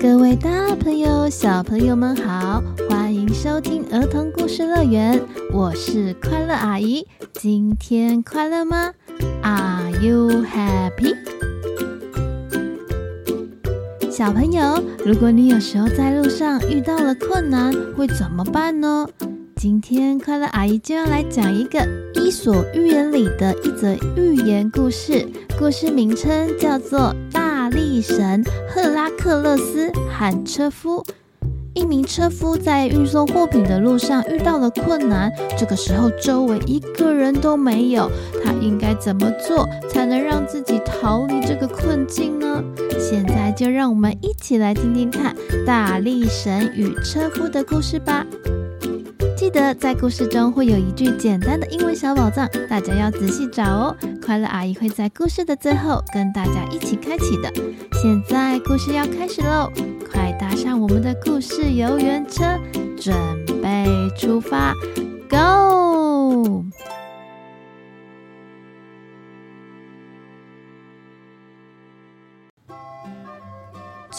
各位大朋友、小朋友们好，欢迎收听儿童故事乐园，我是快乐阿姨。今天快乐吗？Are you happy？小朋友，如果你有时候在路上遇到了困难，会怎么办呢？今天快乐阿姨就要来讲一个《伊索寓言》里的一则寓言故事，故事名称叫做《大神赫拉克勒斯喊车夫》。一名车夫在运送货品的路上遇到了困难，这个时候周围一个人都没有，他应该怎么做才能让自己逃离这个困境呢？现在就让我们一起来听听看大力神与车夫的故事吧。记得在故事中会有一句简单的英文小宝藏，大家要仔细找哦。快乐阿姨会在故事的最后跟大家一起开启的。现在故事要开始喽，快搭上我们的故事游园车，准备出发，Go！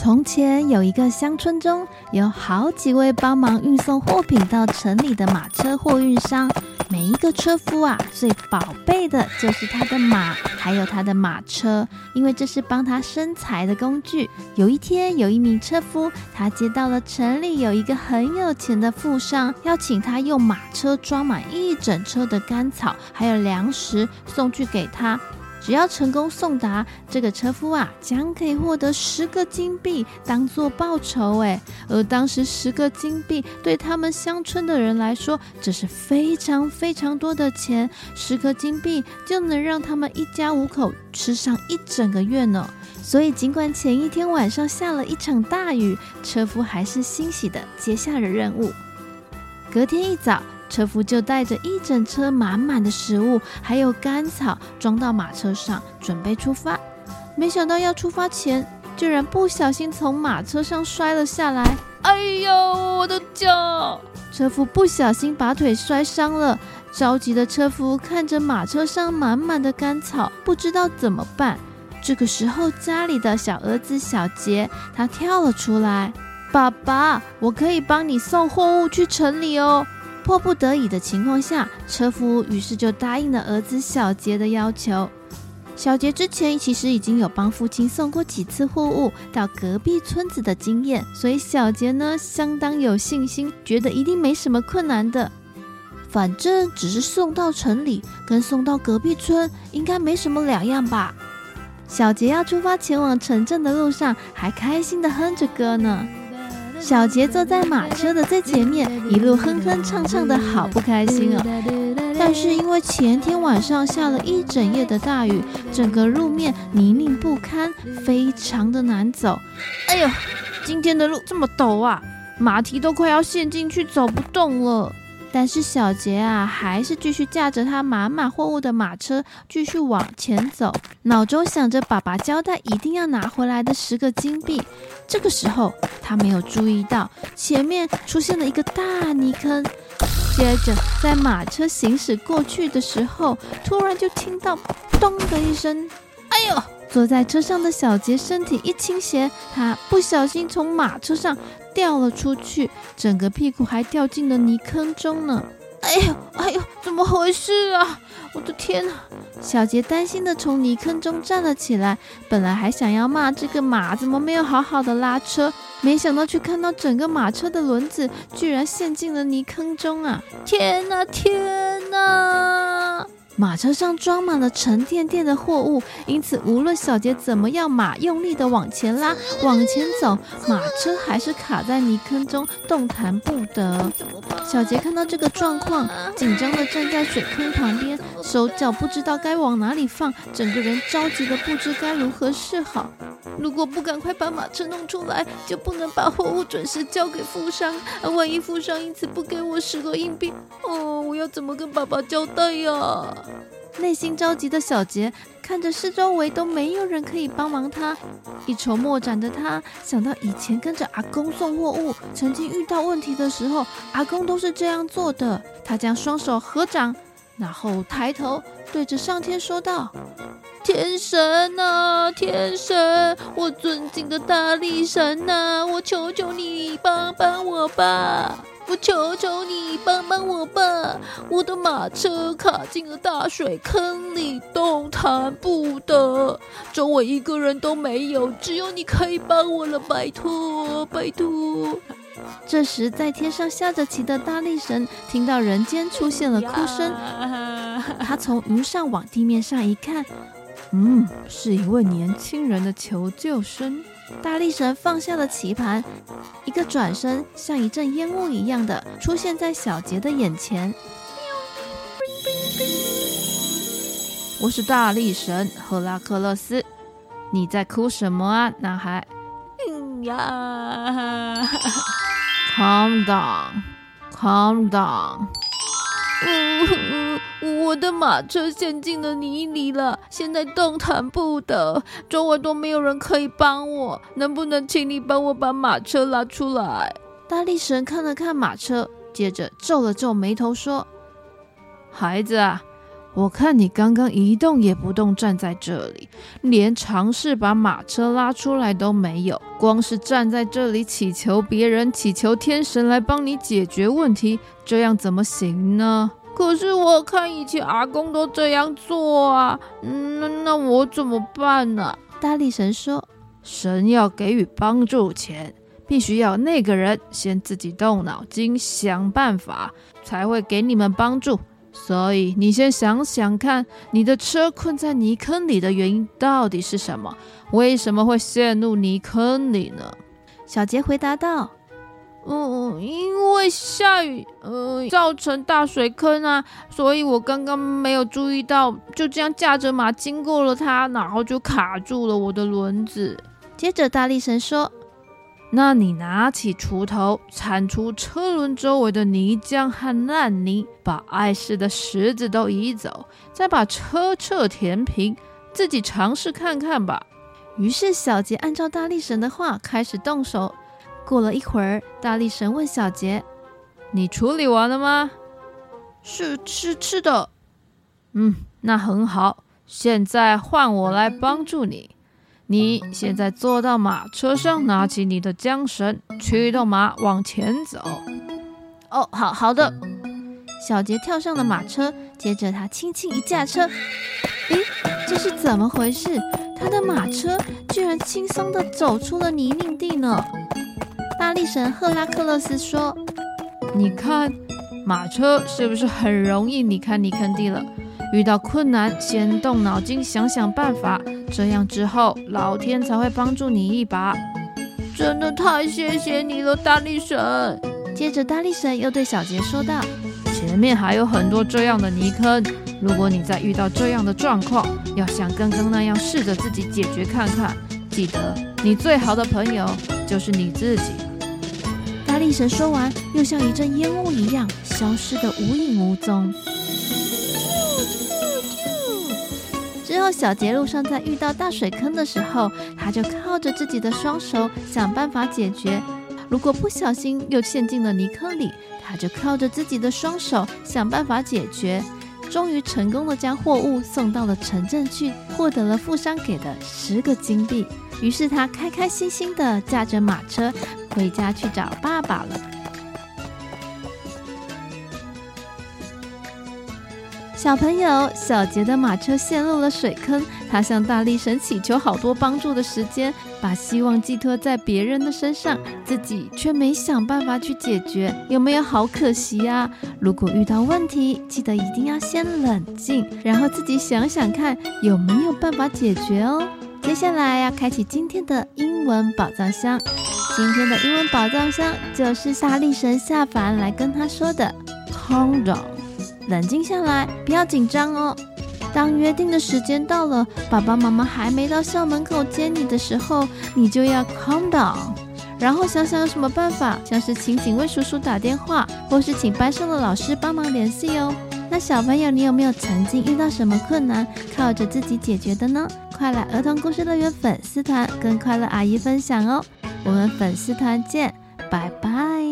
从前有一个乡村中，有好几位帮忙运送货品到城里的马车货运商。每一个车夫啊，最宝贝的就是他的马，还有他的马车，因为这是帮他生财的工具。有一天，有一名车夫，他接到了城里有一个很有钱的富商，邀请他用马车装满一整车的干草，还有粮食送去给他。只要成功送达，这个车夫啊，将可以获得十个金币当做报酬。哎，而当时十个金币对他们乡村的人来说，这是非常非常多的钱。十个金币就能让他们一家五口吃上一整个月呢。所以，尽管前一天晚上下了一场大雨，车夫还是欣喜的接下了任务。隔天一早，车夫就带着一整车满满的食物，还有干草，装到马车上，准备出发。没想到要出发前，居然不小心从马车上摔了下来。哎呦，我的脚！车夫不小心把腿摔伤了。着急的车夫看着马车上满满的干草，不知道怎么办。这个时候，家里的小儿子小杰他跳了出来：“爸爸，我可以帮你送货物去城里哦。”迫不得已的情况下，车夫于是就答应了儿子小杰的要求。小杰之前其实已经有帮父亲送过几次货物到隔壁村子的经验，所以小杰呢相当有信心，觉得一定没什么困难的。反正只是送到城里，跟送到隔壁村应该没什么两样吧。小杰要出发前往城镇的路上，还开心地哼着歌呢。小杰坐在马车的最前面，一路哼哼唱唱的，好不开心哦。但是因为前天晚上下了一整夜的大雨，整个路面泥泞不堪，非常的难走。哎呦，今天的路这么陡啊，马蹄都快要陷进去，走不动了。但是小杰啊，还是继续驾着他满满货物的马车继续往前走，脑中想着爸爸交代一定要拿回来的十个金币。这个时候，他没有注意到前面出现了一个大泥坑。接着，在马车行驶过去的时候，突然就听到“咚”的一声，哎呦！坐在车上的小杰身体一倾斜，他不小心从马车上掉了出去，整个屁股还掉进了泥坑中呢。哎呦，哎呦，怎么回事啊？我的天哪！小杰担心地从泥坑中站了起来，本来还想要骂这个马怎么没有好好的拉车，没想到却看到整个马车的轮子居然陷进了泥坑中啊！天哪，天哪！马车上装满了沉甸甸的货物，因此无论小杰怎么样马用力的往前拉、往前走，马车还是卡在泥坑中，动弹不得。小杰看到这个状况，紧张的站在水坑旁边，手脚不知道该往哪里放，整个人着急的不知该如何是好。如果不赶快把马车弄出来，就不能把货物准时交给富商。万一富商因此不给我十个硬币，哦，我要怎么跟爸爸交代呀？内心着急的小杰看着四周围都没有人可以帮忙他，一筹莫展的他想到以前跟着阿公送货物，曾经遇到问题的时候，阿公都是这样做的。他将双手合掌，然后抬头对着上天说道。天神呐、天神，我尊敬的大力神呐、我求求你帮帮我吧！我求求你帮帮我吧！我的马车卡进了大水坑里，动弹不得，周围一个人都没有，只有你可以帮我了，拜托，拜托！这时，在天上下着棋的大力神听到人间出现了哭声，他从云上往地面上一看，嗯，是一位年轻人的求救声。大力神放下了棋盘，一个转身，像一阵烟雾一样的出现在小杰的眼前。我是大力神赫拉克勒斯，你在哭什么啊，男孩？嗯呀，Calm down，Calm down。嗯我的马车陷进了泥里了，现在动弹不得，周围都没有人可以帮我，能不能请你帮我把马车拉出来？大力神看了看马车，接着皱了皱眉头说：“孩子啊，我看你刚刚一动也不动站在这里，连尝试把马车拉出来都没有，光是站在这里祈求别人，祈求天神来帮你解决问题，这样怎么行呢？”可是我看以前阿公都这样做啊，嗯，那那我怎么办呢？大力神说：“神要给予帮助前，必须要那个人先自己动脑筋想办法，才会给你们帮助。所以你先想想看，你的车困在泥坑里的原因到底是什么？为什么会陷入泥坑里呢？”小杰回答道。嗯，因为下雨，呃，造成大水坑啊，所以我刚刚没有注意到，就这样驾着马经过了它，然后就卡住了我的轮子。接着大力神说：“那你拿起锄头，铲除车轮周围的泥浆和烂泥，把碍事的石子都移走，再把车辙填平，自己尝试看看吧。”于是小杰按照大力神的话开始动手。过了一会儿，大力神问小杰：“你处理完了吗？”“是是是的。”“嗯，那很好。现在换我来帮助你。你现在坐到马车上，拿起你的缰绳，驱动马往前走。”“哦，好好的。”小杰跳上了马车，接着他轻轻一驾车，诶，这是怎么回事？他的马车居然轻松地走出了泥泞地呢！大力神赫拉克勒斯说：“你看，马车是不是很容易？你看，你坑地了。遇到困难，先动脑筋想想办法，这样之后，老天才会帮助你一把。真的太谢谢你了，大力神。”接着，大力神又对小杰说道：“前面还有很多这样的泥坑，如果你再遇到这样的状况，要像刚刚那样试着自己解决看看。记得，你最好的朋友就是你自己。”大力神说完，又像一阵烟雾一样，消失得无影无踪。之后，小杰路上在遇到大水坑的时候，他就靠着自己的双手想办法解决。如果不小心又陷进了泥坑里，他就靠着自己的双手想办法解决。终于成功的将货物送到了城镇去，获得了富商给的十个金币。于是他开开心心的驾着马车回家去找爸爸了。小朋友，小杰的马车陷入了水坑，他向大力神祈求好多帮助的时间，把希望寄托在别人的身上，自己却没想办法去解决，有没有好可惜呀？如果遇到问题，记得一定要先冷静，然后自己想想看有没有办法解决哦。接下来要开启今天的英文宝藏箱。今天的英文宝藏箱就是大力神下凡来跟他说的 “condo” 冷静下来，不要紧张哦。当约定的时间到了，爸爸妈妈还没到校门口接你的时候，你就要 calm down，然后想想有什么办法，像是请警卫叔叔打电话，或是请班上的老师帮忙联系哦。那小朋友，你有没有曾经遇到什么困难，靠着自己解决的呢？”快来儿童故事乐园粉丝团跟快乐阿姨分享哦！我们粉丝团见，拜拜。